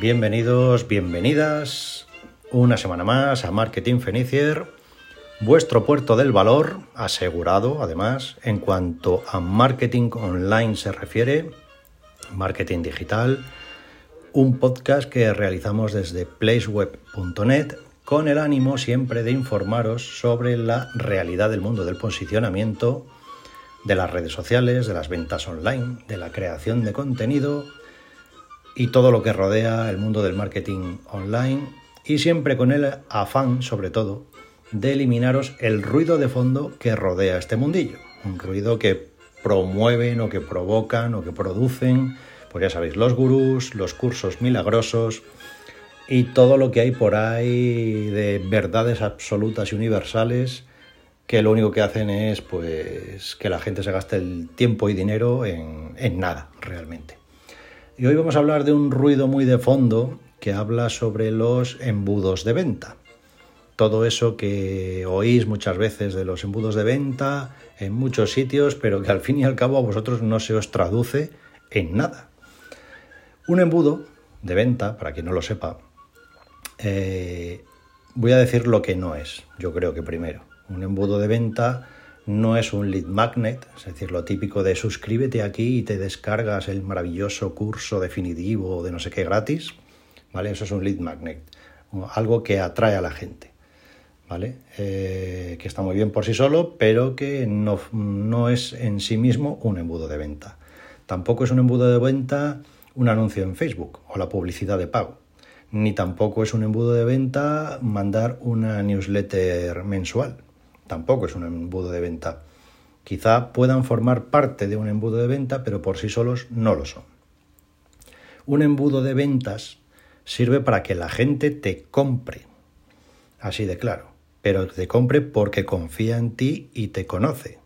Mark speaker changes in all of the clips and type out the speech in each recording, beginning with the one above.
Speaker 1: Bienvenidos, bienvenidas una semana más a Marketing Fenicier, vuestro puerto del valor, asegurado además en cuanto a marketing online se refiere, marketing digital, un podcast que realizamos desde placeweb.net con el ánimo siempre de informaros sobre la realidad del mundo del posicionamiento, de las redes sociales, de las ventas online, de la creación de contenido y todo lo que rodea el mundo del marketing online y siempre con el afán, sobre todo, de eliminaros el ruido de fondo que rodea este mundillo, un ruido que promueven o que provocan o que producen, pues ya sabéis, los gurús, los cursos milagrosos y todo lo que hay por ahí de verdades absolutas y universales que lo único que hacen es pues que la gente se gaste el tiempo y dinero en, en nada realmente. Y hoy vamos a hablar de un ruido muy de fondo que habla sobre los embudos de venta. Todo eso que oís muchas veces de los embudos de venta en muchos sitios, pero que al fin y al cabo a vosotros no se os traduce en nada. Un embudo de venta, para quien no lo sepa, eh, voy a decir lo que no es, yo creo que primero. Un embudo de venta no es un lead magnet, es decir, lo típico de suscríbete aquí y te descargas el maravilloso curso definitivo de no sé qué gratis, ¿vale? Eso es un lead magnet, algo que atrae a la gente, ¿vale? Eh, que está muy bien por sí solo, pero que no, no es en sí mismo un embudo de venta. Tampoco es un embudo de venta un anuncio en Facebook o la publicidad de pago. Ni tampoco es un embudo de venta mandar una newsletter mensual tampoco es un embudo de venta. Quizá puedan formar parte de un embudo de venta, pero por sí solos no lo son. Un embudo de ventas sirve para que la gente te compre, así de claro, pero te compre porque confía en ti y te conoce.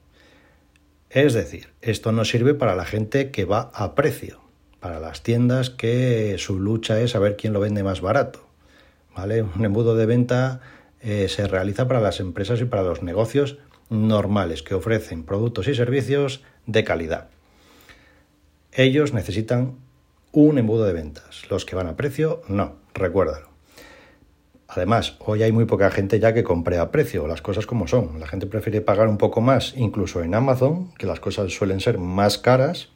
Speaker 1: Es decir, esto no sirve para la gente que va a precio, para las tiendas que su lucha es saber quién lo vende más barato. ¿Vale? Un embudo de venta eh, se realiza para las empresas y para los negocios normales que ofrecen productos y servicios de calidad. Ellos necesitan un embudo de ventas. Los que van a precio, no, recuérdalo. Además, hoy hay muy poca gente ya que compre a precio, las cosas como son. La gente prefiere pagar un poco más, incluso en Amazon, que las cosas suelen ser más caras,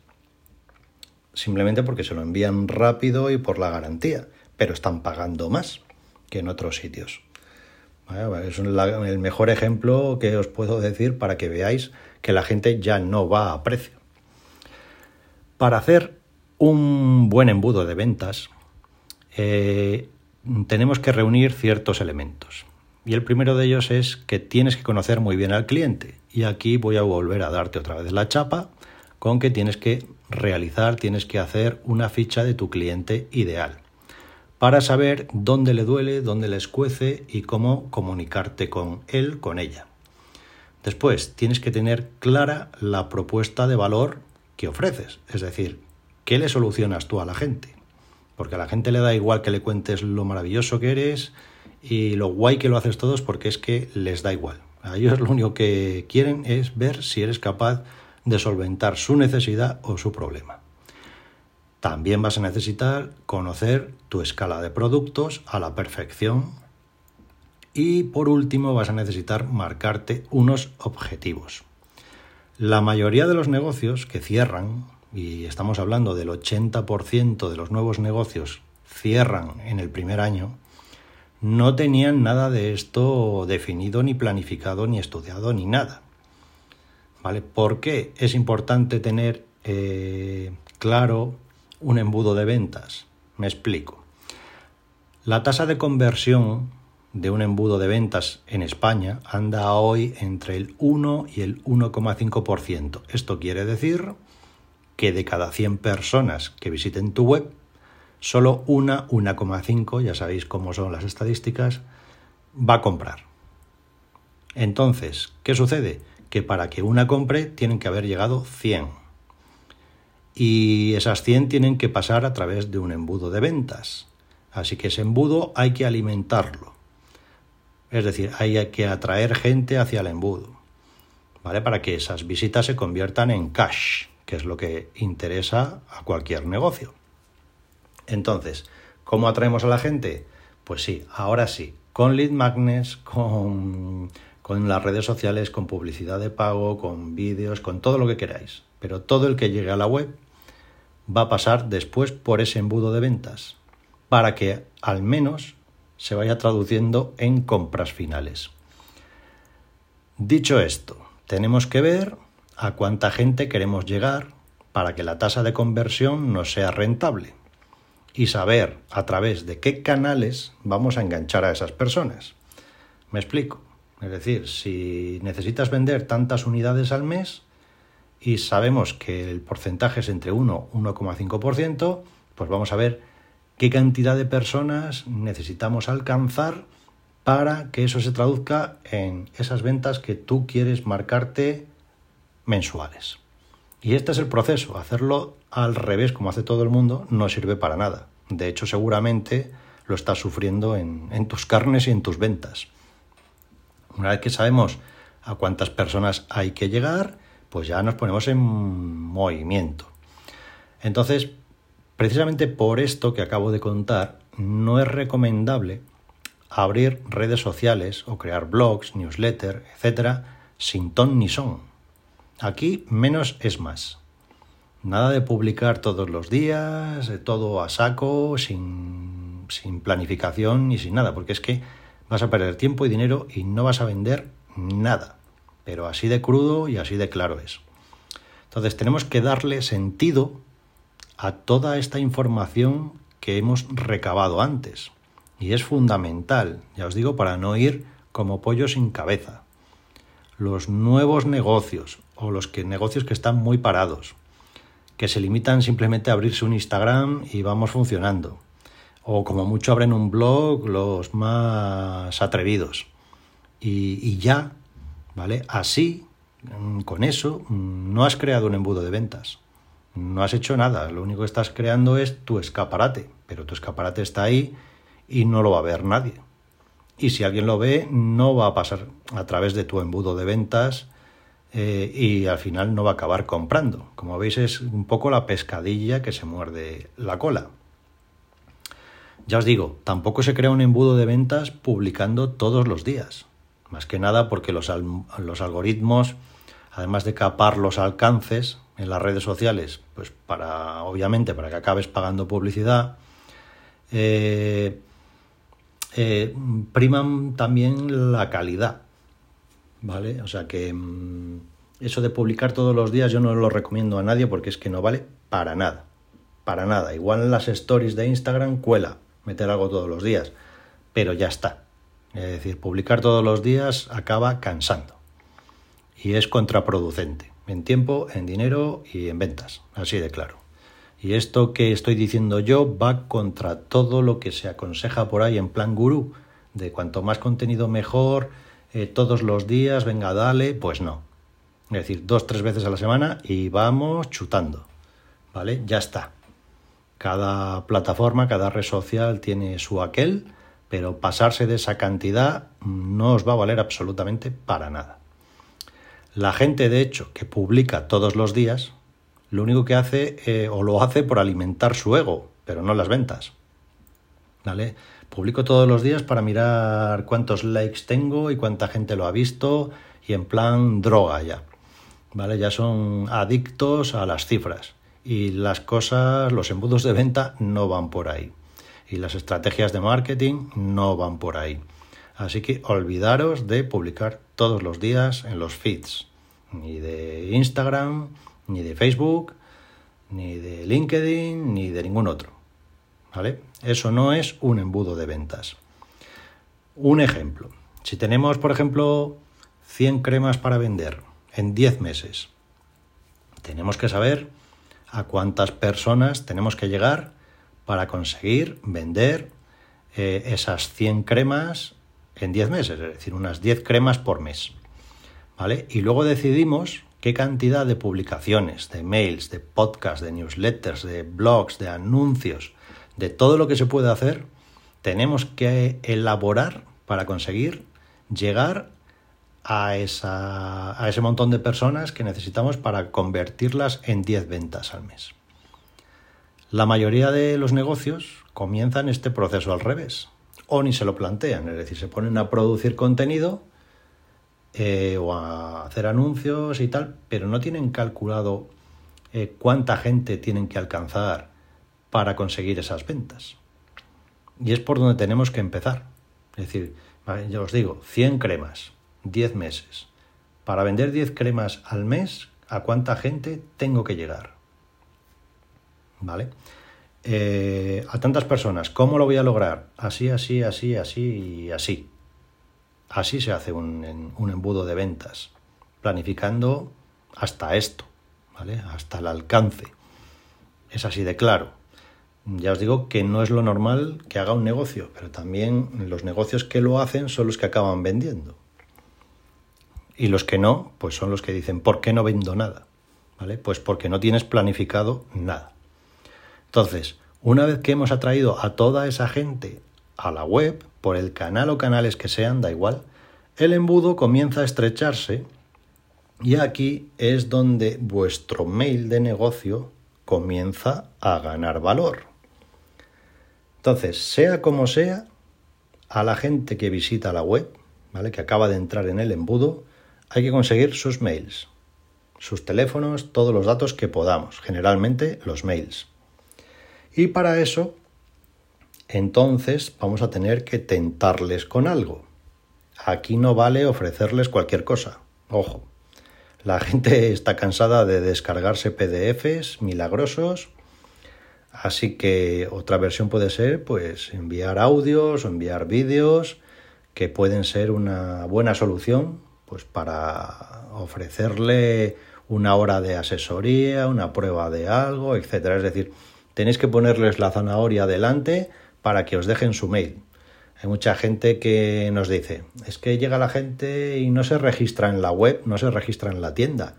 Speaker 1: simplemente porque se lo envían rápido y por la garantía, pero están pagando más que en otros sitios. Es el mejor ejemplo que os puedo decir para que veáis que la gente ya no va a precio. Para hacer un buen embudo de ventas, eh, tenemos que reunir ciertos elementos. Y el primero de ellos es que tienes que conocer muy bien al cliente. Y aquí voy a volver a darte otra vez la chapa con que tienes que realizar, tienes que hacer una ficha de tu cliente ideal para saber dónde le duele, dónde le escuece y cómo comunicarte con él, con ella. Después, tienes que tener clara la propuesta de valor que ofreces, es decir, ¿qué le solucionas tú a la gente? Porque a la gente le da igual que le cuentes lo maravilloso que eres y lo guay que lo haces todos porque es que les da igual. A ellos lo único que quieren es ver si eres capaz de solventar su necesidad o su problema. También vas a necesitar conocer tu escala de productos a la perfección. Y por último vas a necesitar marcarte unos objetivos. La mayoría de los negocios que cierran, y estamos hablando del 80% de los nuevos negocios cierran en el primer año, no tenían nada de esto definido, ni planificado, ni estudiado, ni nada. ¿Vale? ¿Por qué es importante tener eh, claro un embudo de ventas. Me explico. La tasa de conversión de un embudo de ventas en España anda hoy entre el 1 y el 1,5%. Esto quiere decir que de cada 100 personas que visiten tu web, solo una, 1,5, ya sabéis cómo son las estadísticas, va a comprar. Entonces, ¿qué sucede? Que para que una compre tienen que haber llegado 100 y esas 100 tienen que pasar a través de un embudo de ventas. Así que ese embudo hay que alimentarlo. Es decir, hay que atraer gente hacia el embudo, ¿vale? Para que esas visitas se conviertan en cash, que es lo que interesa a cualquier negocio. Entonces, ¿Cómo atraemos a la gente? Pues sí, ahora sí, con lead magnets, con, con las redes sociales, con publicidad de pago, con vídeos, con todo lo que queráis. Pero todo el que llegue a la web va a pasar después por ese embudo de ventas, para que al menos se vaya traduciendo en compras finales. Dicho esto, tenemos que ver a cuánta gente queremos llegar para que la tasa de conversión no sea rentable y saber a través de qué canales vamos a enganchar a esas personas. Me explico. Es decir, si necesitas vender tantas unidades al mes y sabemos que el porcentaje es entre 1 y 1,5%, pues vamos a ver qué cantidad de personas necesitamos alcanzar para que eso se traduzca en esas ventas que tú quieres marcarte mensuales. Y este es el proceso. Hacerlo al revés, como hace todo el mundo, no sirve para nada. De hecho, seguramente lo estás sufriendo en, en tus carnes y en tus ventas. Una vez que sabemos a cuántas personas hay que llegar, pues ya nos ponemos en movimiento. Entonces, precisamente por esto que acabo de contar, no es recomendable abrir redes sociales o crear blogs, newsletter, etcétera, sin ton ni son. Aquí menos es más. Nada de publicar todos los días, todo a saco, sin, sin planificación ni sin nada, porque es que vas a perder tiempo y dinero y no vas a vender nada. Pero así de crudo y así de claro es. Entonces tenemos que darle sentido a toda esta información que hemos recabado antes. Y es fundamental, ya os digo, para no ir como pollo sin cabeza. Los nuevos negocios o los que, negocios que están muy parados, que se limitan simplemente a abrirse un Instagram y vamos funcionando. O como mucho abren un blog los más atrevidos. Y, y ya, ¿vale? Así, mm, con eso, mm, no has creado un embudo de ventas. No has hecho nada. Lo único que estás creando es tu escaparate. Pero tu escaparate está ahí y no lo va a ver nadie. Y si alguien lo ve, no va a pasar a través de tu embudo de ventas eh, y al final no va a acabar comprando. Como veis es un poco la pescadilla que se muerde la cola. Ya os digo, tampoco se crea un embudo de ventas publicando todos los días. Más que nada porque los, los algoritmos, además de capar los alcances en las redes sociales, pues para, obviamente, para que acabes pagando publicidad, eh, eh, priman también la calidad. ¿Vale? O sea que mm, eso de publicar todos los días yo no lo recomiendo a nadie porque es que no vale para nada. Para nada. Igual en las stories de Instagram cuela meter algo todos los días. Pero ya está. Es decir, publicar todos los días acaba cansando. Y es contraproducente. En tiempo, en dinero y en ventas. Así de claro. Y esto que estoy diciendo yo va contra todo lo que se aconseja por ahí en plan gurú, de cuanto más contenido mejor, eh, todos los días, venga, dale, pues no. Es decir, dos, tres veces a la semana y vamos chutando. ¿Vale? Ya está. Cada plataforma, cada red social tiene su aquel, pero pasarse de esa cantidad no os va a valer absolutamente para nada. La gente, de hecho, que publica todos los días, lo único que hace eh, o lo hace por alimentar su ego, pero no las ventas. ¿Vale? Publico todos los días para mirar cuántos likes tengo y cuánta gente lo ha visto y en plan droga ya. ¿Vale? Ya son adictos a las cifras y las cosas, los embudos de venta no van por ahí y las estrategias de marketing no van por ahí. Así que olvidaros de publicar todos los días en los feeds, ni de Instagram, ni de Facebook, ni de LinkedIn, ni de ningún otro. ¿Vale? Eso no es un embudo de ventas. Un ejemplo. Si tenemos, por ejemplo, 100 cremas para vender en 10 meses, tenemos que saber a cuántas personas tenemos que llegar para conseguir vender eh, esas 100 cremas en 10 meses, es decir, unas 10 cremas por mes. ¿Vale? Y luego decidimos qué cantidad de publicaciones, de mails, de podcasts, de newsletters, de blogs, de anuncios, de todo lo que se puede hacer, tenemos que elaborar para conseguir llegar a, a ese montón de personas que necesitamos para convertirlas en 10 ventas al mes. La mayoría de los negocios comienzan este proceso al revés. O ni se lo plantean, es decir, se ponen a producir contenido eh, o a hacer anuncios y tal, pero no tienen calculado eh, cuánta gente tienen que alcanzar para conseguir esas ventas. Y es por donde tenemos que empezar. Es decir, yo os digo, 100 cremas, 10 meses. Para vender 10 cremas al mes, ¿a cuánta gente tengo que llegar? ¿Vale? Eh, a tantas personas, ¿cómo lo voy a lograr? Así, así, así, así y así. Así se hace un, un embudo de ventas, planificando hasta esto, ¿vale? Hasta el alcance. Es así de claro. Ya os digo que no es lo normal que haga un negocio, pero también los negocios que lo hacen son los que acaban vendiendo. Y los que no, pues son los que dicen, ¿por qué no vendo nada? ¿Vale? Pues porque no tienes planificado nada. Entonces, una vez que hemos atraído a toda esa gente a la web, por el canal o canales que sean, da igual, el embudo comienza a estrecharse y aquí es donde vuestro mail de negocio comienza a ganar valor. Entonces, sea como sea, a la gente que visita la web, ¿vale? que acaba de entrar en el embudo, hay que conseguir sus mails, sus teléfonos, todos los datos que podamos, generalmente los mails. Y para eso, entonces vamos a tener que tentarles con algo. Aquí no vale ofrecerles cualquier cosa. Ojo, la gente está cansada de descargarse PDFs milagrosos, así que otra versión puede ser pues enviar audios o enviar vídeos que pueden ser una buena solución pues para ofrecerle una hora de asesoría, una prueba de algo, etcétera. Es decir, tenéis que ponerles la zanahoria delante para que os dejen su mail. Hay mucha gente que nos dice, es que llega la gente y no se registra en la web, no se registra en la tienda,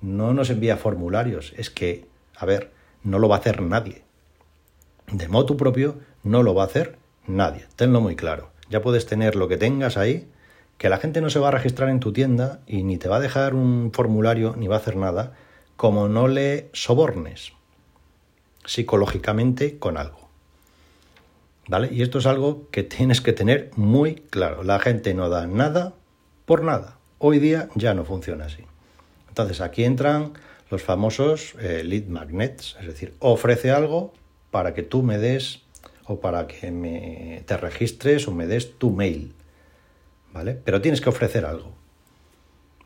Speaker 1: no nos envía formularios. Es que, a ver, no lo va a hacer nadie. De modo propio, no lo va a hacer nadie. Tenlo muy claro. Ya puedes tener lo que tengas ahí, que la gente no se va a registrar en tu tienda y ni te va a dejar un formulario ni va a hacer nada, como no le sobornes psicológicamente con algo. ¿Vale? Y esto es algo que tienes que tener muy claro. La gente no da nada por nada. Hoy día ya no funciona así. Entonces aquí entran los famosos eh, lead magnets, es decir, ofrece algo para que tú me des o para que me, te registres o me des tu mail. ¿Vale? Pero tienes que ofrecer algo.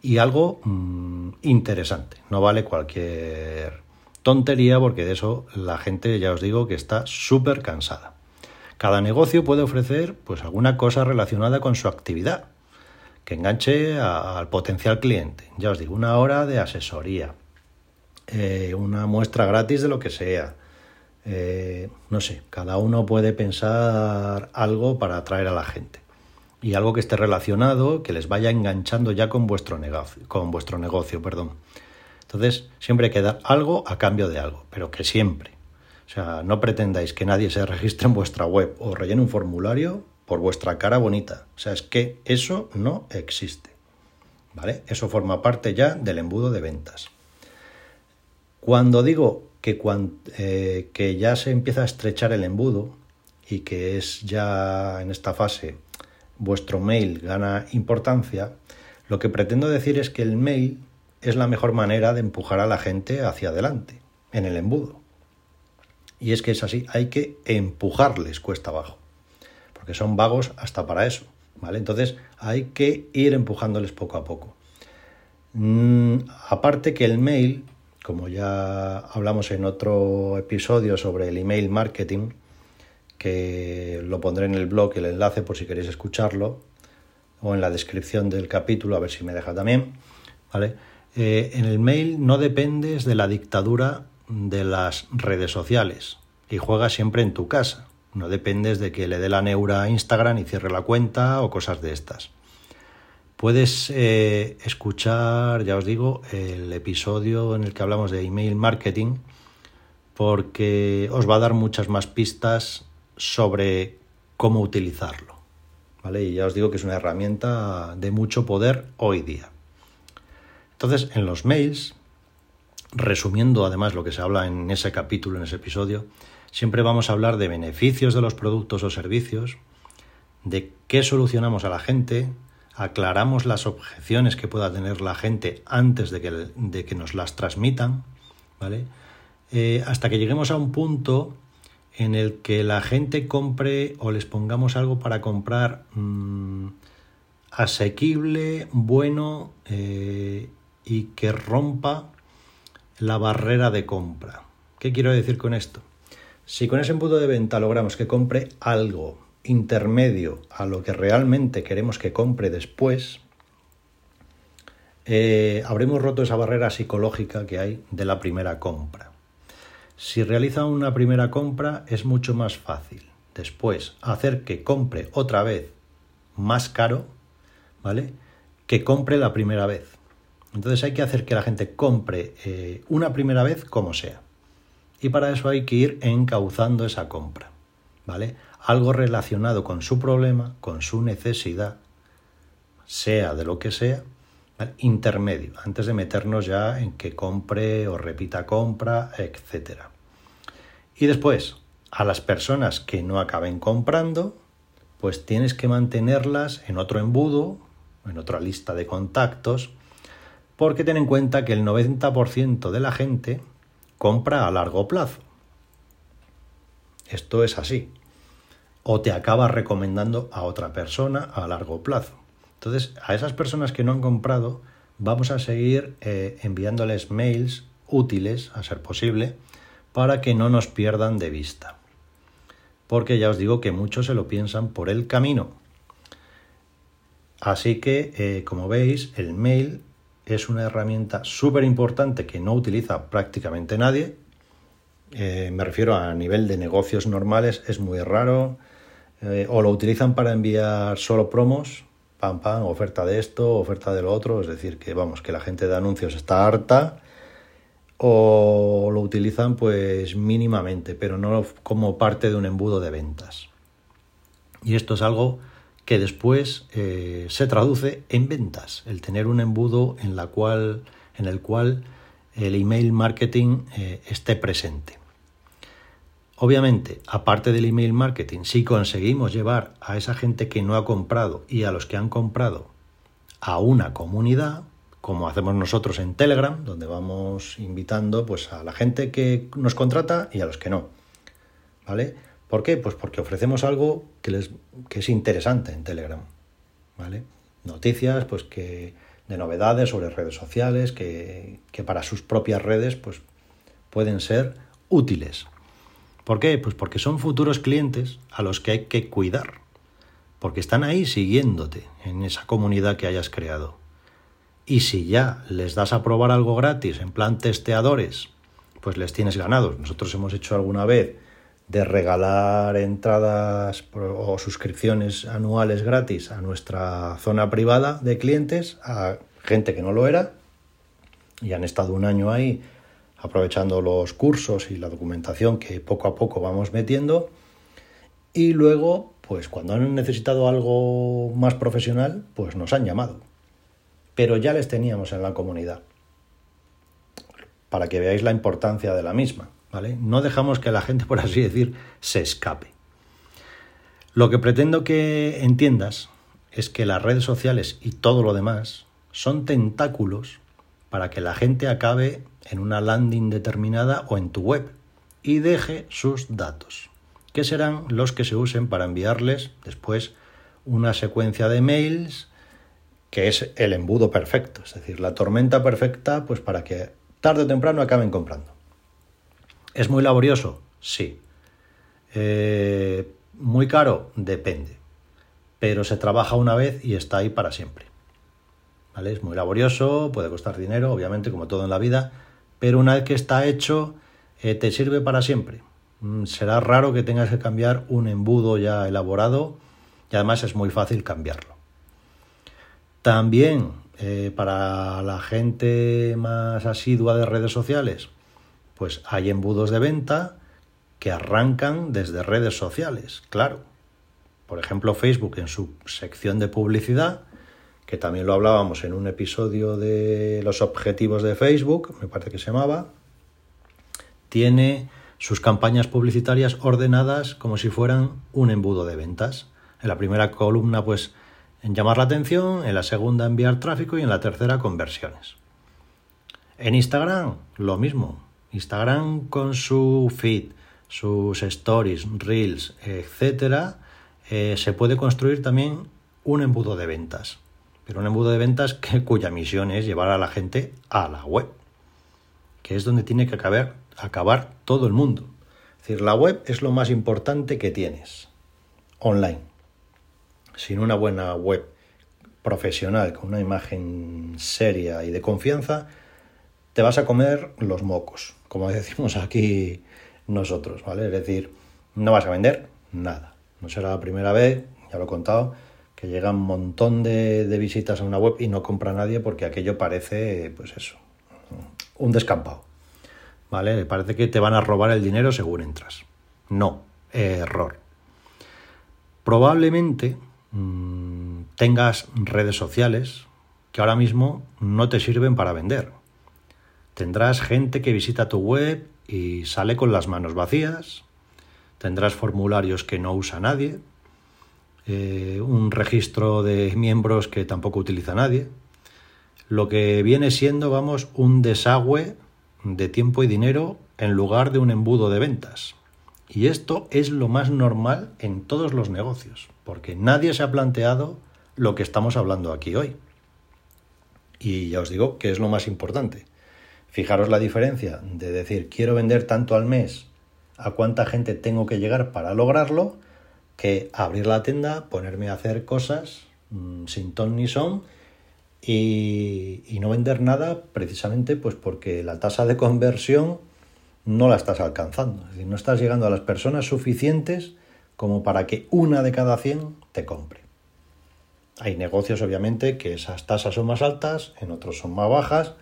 Speaker 1: Y algo mm, interesante. No vale cualquier tontería porque de eso la gente ya os digo que está súper cansada. Cada negocio puede ofrecer pues alguna cosa relacionada con su actividad que enganche al potencial cliente. Ya os digo, una hora de asesoría, eh, una muestra gratis de lo que sea. Eh, no sé, cada uno puede pensar algo para atraer a la gente. Y algo que esté relacionado, que les vaya enganchando ya con vuestro negocio, con vuestro negocio, perdón. Entonces, siempre hay que dar algo a cambio de algo, pero que siempre. O sea, no pretendáis que nadie se registre en vuestra web o rellene un formulario por vuestra cara bonita. O sea, es que eso no existe. ¿Vale? Eso forma parte ya del embudo de ventas. Cuando digo que, eh, que ya se empieza a estrechar el embudo y que es ya en esta fase vuestro mail gana importancia, lo que pretendo decir es que el mail es la mejor manera de empujar a la gente hacia adelante, en el embudo. Y es que es así, hay que empujarles cuesta abajo, porque son vagos hasta para eso, ¿vale? Entonces hay que ir empujándoles poco a poco. Mm, aparte que el mail, como ya hablamos en otro episodio sobre el email marketing, que lo pondré en el blog el enlace por si queréis escucharlo, o en la descripción del capítulo, a ver si me deja también, ¿vale? Eh, en el mail no dependes de la dictadura de las redes sociales y juegas siempre en tu casa. No dependes de que le dé la neura a Instagram y cierre la cuenta o cosas de estas. Puedes eh, escuchar, ya os digo, el episodio en el que hablamos de email marketing porque os va a dar muchas más pistas sobre cómo utilizarlo. ¿Vale? Y ya os digo que es una herramienta de mucho poder hoy día. Entonces, en los mails, resumiendo además lo que se habla en ese capítulo, en ese episodio, siempre vamos a hablar de beneficios de los productos o servicios, de qué solucionamos a la gente, aclaramos las objeciones que pueda tener la gente antes de que, de que nos las transmitan, ¿vale? Eh, hasta que lleguemos a un punto en el que la gente compre o les pongamos algo para comprar mm, asequible, bueno eh, y que rompa la barrera de compra. ¿Qué quiero decir con esto? Si con ese embudo de venta logramos que compre algo intermedio a lo que realmente queremos que compre después, eh, habremos roto esa barrera psicológica que hay de la primera compra. Si realiza una primera compra es mucho más fácil después hacer que compre otra vez más caro, ¿vale? Que compre la primera vez. Entonces hay que hacer que la gente compre eh, una primera vez como sea. Y para eso hay que ir encauzando esa compra, ¿vale? algo relacionado con su problema, con su necesidad, sea de lo que sea, intermedio, antes de meternos ya en que compre o repita compra, etc. Y después, a las personas que no acaben comprando, pues tienes que mantenerlas en otro embudo, en otra lista de contactos, porque ten en cuenta que el 90% de la gente compra a largo plazo. Esto es así o te acaba recomendando a otra persona a largo plazo. Entonces, a esas personas que no han comprado, vamos a seguir eh, enviándoles mails útiles, a ser posible, para que no nos pierdan de vista. Porque ya os digo que muchos se lo piensan por el camino. Así que, eh, como veis, el mail es una herramienta súper importante que no utiliza prácticamente nadie. Eh, me refiero a nivel de negocios normales, es muy raro. Eh, o lo utilizan para enviar solo promos, pam, pam, oferta de esto, oferta de lo otro, es decir, que vamos, que la gente de anuncios está harta, o lo utilizan pues mínimamente, pero no como parte de un embudo de ventas. Y esto es algo que después eh, se traduce en ventas, el tener un embudo en, la cual, en el cual el email marketing eh, esté presente. Obviamente, aparte del email marketing, si conseguimos llevar a esa gente que no ha comprado y a los que han comprado a una comunidad, como hacemos nosotros en Telegram, donde vamos invitando pues a la gente que nos contrata y a los que no. ¿Vale? ¿Por qué? Pues porque ofrecemos algo que, les, que es interesante en Telegram. ¿Vale? Noticias, pues que de novedades sobre redes sociales que, que para sus propias redes pues pueden ser útiles. ¿Por qué? Pues porque son futuros clientes a los que hay que cuidar, porque están ahí siguiéndote en esa comunidad que hayas creado. Y si ya les das a probar algo gratis en plan testeadores, pues les tienes ganados. Nosotros hemos hecho alguna vez de regalar entradas o suscripciones anuales gratis a nuestra zona privada de clientes a gente que no lo era y han estado un año ahí aprovechando los cursos y la documentación que poco a poco vamos metiendo. Y luego, pues cuando han necesitado algo más profesional, pues nos han llamado. Pero ya les teníamos en la comunidad. Para que veáis la importancia de la misma. No dejamos que la gente, por así decir, se escape. Lo que pretendo que entiendas es que las redes sociales y todo lo demás son tentáculos para que la gente acabe en una landing determinada o en tu web y deje sus datos, que serán los que se usen para enviarles después una secuencia de mails que es el embudo perfecto, es decir, la tormenta perfecta pues para que tarde o temprano acaben comprando. ¿Es muy laborioso? Sí. Eh, ¿Muy caro? Depende. Pero se trabaja una vez y está ahí para siempre. ¿Vale? Es muy laborioso, puede costar dinero, obviamente, como todo en la vida, pero una vez que está hecho, eh, te sirve para siempre. Mm, será raro que tengas que cambiar un embudo ya elaborado y además es muy fácil cambiarlo. También eh, para la gente más asidua de redes sociales, pues hay embudos de venta que arrancan desde redes sociales, claro. Por ejemplo, Facebook en su sección de publicidad que también lo hablábamos en un episodio de los objetivos de Facebook, me parece que se llamaba, tiene sus campañas publicitarias ordenadas como si fueran un embudo de ventas. En la primera columna, pues, en llamar la atención, en la segunda enviar tráfico y en la tercera conversiones. En Instagram, lo mismo. Instagram con su feed, sus stories, reels, etcétera, eh, se puede construir también un embudo de ventas. Pero un embudo de ventas que, cuya misión es llevar a la gente a la web, que es donde tiene que acabar, acabar todo el mundo. Es decir, la web es lo más importante que tienes online. Sin una buena web profesional, con una imagen seria y de confianza, te vas a comer los mocos, como decimos aquí nosotros, ¿vale? Es decir, no vas a vender nada. No será la primera vez, ya lo he contado, que llega un montón de, visitas a una web y no compra nadie porque aquello parece, pues eso, un descampado. ¿Vale? Parece que te van a robar el dinero según entras. No, error. Probablemente mmm, tengas redes sociales que ahora mismo no te sirven para vender. Tendrás gente que visita tu web y sale con las manos vacías, tendrás formularios que no usa nadie, eh, un registro de miembros que tampoco utiliza nadie, lo que viene siendo, vamos, un desagüe de tiempo y dinero en lugar de un embudo de ventas. Y esto es lo más normal en todos los negocios, porque nadie se ha planteado lo que estamos hablando aquí hoy. Y ya os digo que es lo más importante. Fijaros la diferencia de decir quiero vender tanto al mes, a cuánta gente tengo que llegar para lograrlo, que abrir la tienda, ponerme a hacer cosas mmm, sin ton ni son y, y, no vender nada precisamente pues porque la tasa de conversión no la estás alcanzando. Es decir, no estás llegando a las personas suficientes como para que una de cada 100 te compre. Hay negocios obviamente que esas tasas son más altas, en otros son más bajas,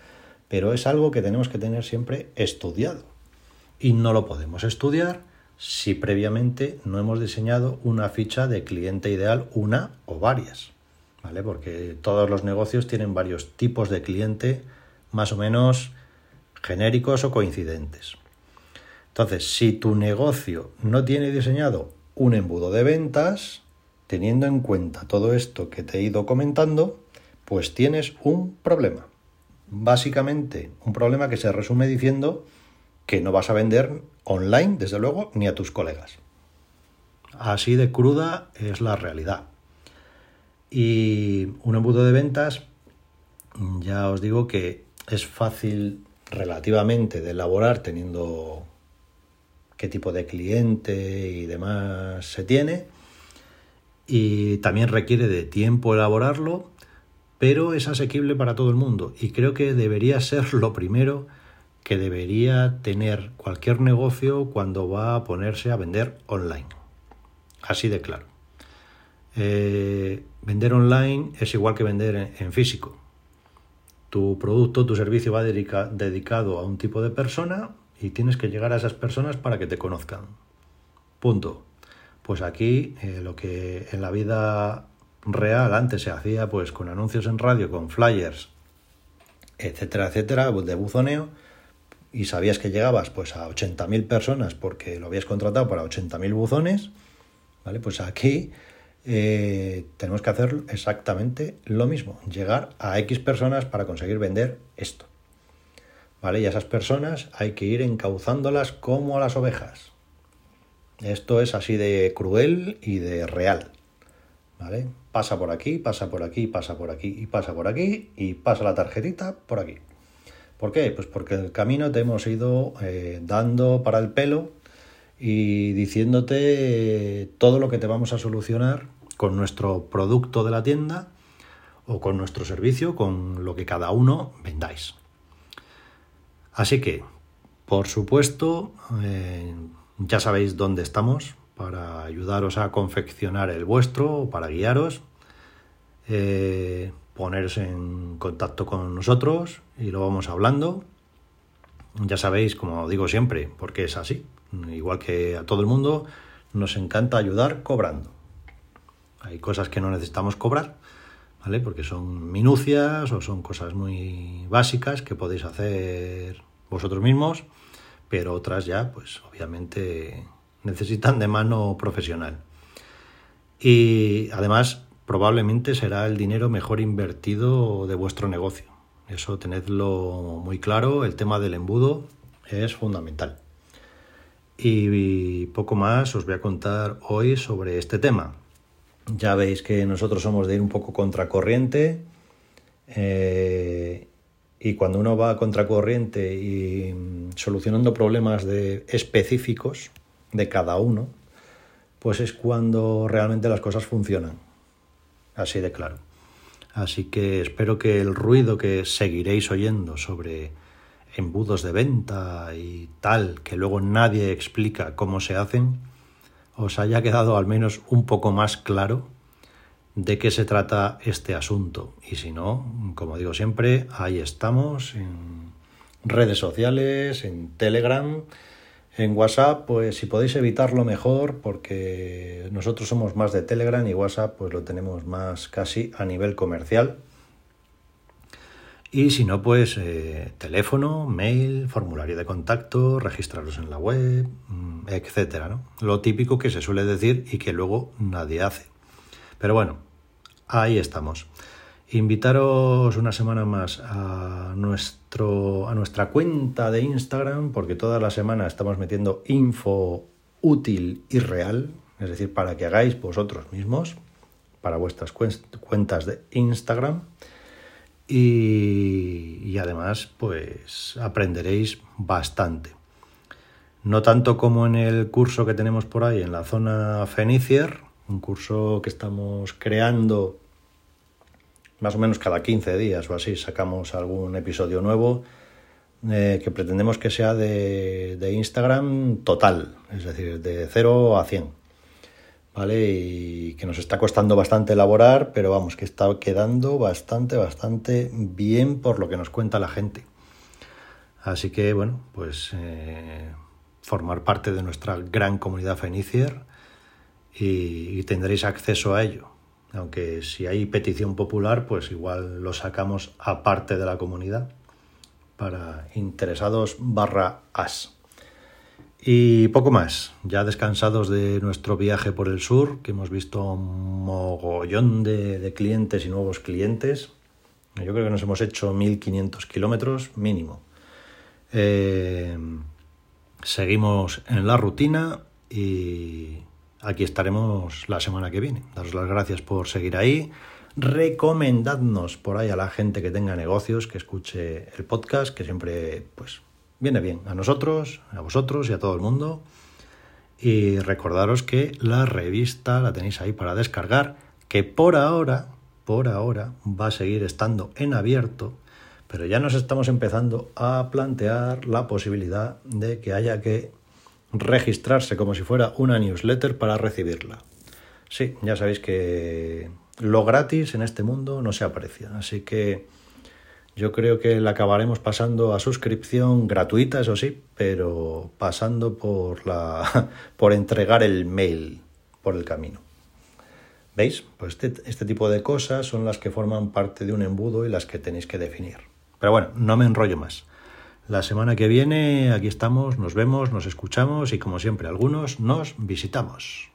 Speaker 1: pero es algo que tenemos que tener siempre estudiado. Y no lo podemos estudiar si previamente no hemos diseñado una ficha de cliente ideal, una o varias. ¿Vale? Porque todos los negocios tienen varios tipos de cliente más o menos genéricos o coincidentes. Entonces, si tu negocio no tiene diseñado un embudo de ventas, teniendo en cuenta todo esto que te he ido comentando, pues tienes un problema básicamente un problema que se resume diciendo que no vas a vender online, desde luego, ni a tus colegas. Así de cruda es la realidad. Y un embudo de ventas, ya os digo que es fácil relativamente de elaborar teniendo qué tipo de cliente y demás se tiene. Y también requiere de tiempo elaborarlo pero es asequible para todo el mundo y creo que debería ser lo primero que debería tener cualquier negocio cuando va a ponerse a vender online. Así de claro. Eh, vender online es igual que vender en, físico. Tu producto, tu servicio va dedicado a un tipo de persona y tienes que llegar a esas personas para que te conozcan. Punto. Pues aquí eh, lo que en la vida real antes se hacía pues con anuncios en radio, con flyers, etcétera, etcétera, de buzoneo, y sabías que llegabas pues a 80.000 personas porque lo habías contratado para 80.000 buzones, ¿vale? Pues aquí eh, tenemos que hacer exactamente lo mismo, llegar a X personas para conseguir vender esto. ¿Vale? Y a esas personas hay que ir encauzándolas como a las ovejas. Esto es así de cruel y de real. ¿Vale? pasa por aquí, pasa por aquí, pasa por aquí y pasa por aquí y pasa la tarjetita por aquí. ¿Por qué? Pues porque el camino te hemos ido eh, dando para el pelo y diciéndote todo lo que te vamos a solucionar con nuestro producto de la tienda o con nuestro servicio, con lo que cada uno vendáis. Así que, por supuesto, eh, ya sabéis dónde estamos, para ayudaros a confeccionar el vuestro, para guiaros, eh, poneros en contacto con nosotros y lo vamos hablando. Ya sabéis, como digo siempre, porque es así. Igual que a todo el mundo, nos encanta ayudar cobrando. Hay cosas que no necesitamos cobrar, ¿vale? Porque son minucias o son cosas muy básicas que podéis hacer vosotros mismos pero otras ya, pues obviamente necesitan de mano profesional. Y además, probablemente será el dinero mejor invertido de vuestro negocio. Eso tenedlo muy claro, el tema del embudo es fundamental. Y poco más os voy a contar hoy sobre este tema. Ya veis que nosotros somos de ir un poco contracorriente. Eh, y cuando uno va contracorriente y mm, solucionando problemas de específicos de cada uno, pues es cuando realmente las cosas funcionan. Así de claro. Así que espero que el ruido que seguiréis oyendo sobre embudos de venta y tal, que luego nadie explica cómo se hacen, os haya quedado al menos un poco más claro de qué se trata este asunto. Y si no, como digo siempre, ahí estamos en redes sociales, en Telegram, en WhatsApp, pues si podéis evitarlo mejor, porque nosotros somos más de Telegram y WhatsApp pues lo tenemos más casi a nivel comercial. Y si no, pues eh, teléfono, mail, formulario de contacto, registraros en la web, mm, etcétera, ¿no? Lo típico que se suele decir y que luego nadie hace. Pero bueno, ahí estamos. Invitaros una semana más a, nuestro, a nuestra cuenta de Instagram, porque toda la semana estamos metiendo info útil y real, es decir, para que hagáis vosotros mismos, para vuestras cuentas de Instagram y, además pues aprenderéis bastante. No tanto como en el curso que tenemos por ahí en la zona Fenicier, un curso que estamos creando más o menos cada 15 días o así, sacamos algún episodio nuevo eh, que pretendemos que sea de, de Instagram total, es decir, de 0 a 100 ¿vale? Y que nos está costando bastante elaborar, pero vamos, que está quedando bastante, bastante bien por lo que nos cuenta la gente. Así que, bueno, pues eh, formar parte de nuestra gran comunidad Fenicier y, tendréis acceso a ello. Aunque si hay petición popular, pues igual lo sacamos aparte de la comunidad para interesados barra as. Y poco más, ya descansados de nuestro viaje por el sur, que hemos visto un mogollón de, clientes y nuevos clientes. Yo creo que nos hemos hecho 1500 kilómetros mínimo. Eh, seguimos en la rutina y aquí estaremos la semana que viene. Daros las gracias por seguir ahí. Recomendadnos por ahí a la gente que tenga negocios, que escuche el podcast, que siempre pues viene bien a nosotros, a vosotros y a todo el mundo. Y recordaros que la revista la tenéis ahí para descargar, que por ahora, por ahora va a seguir estando en abierto, pero ya nos estamos empezando a plantear la posibilidad de que haya que registrarse como si fuera una newsletter para recibirla. Sí, ya sabéis que lo gratis en este mundo no se aprecia, así que yo creo que la acabaremos pasando a suscripción gratuita, eso sí, pero pasando por la por entregar el mail por el camino. ¿Veis? Pues este, este, tipo de cosas son las que forman parte de un embudo y las que tenéis que definir. Pero bueno, no me enrollo más. La semana que viene aquí estamos, nos vemos, nos escuchamos y como siempre algunos nos visitamos.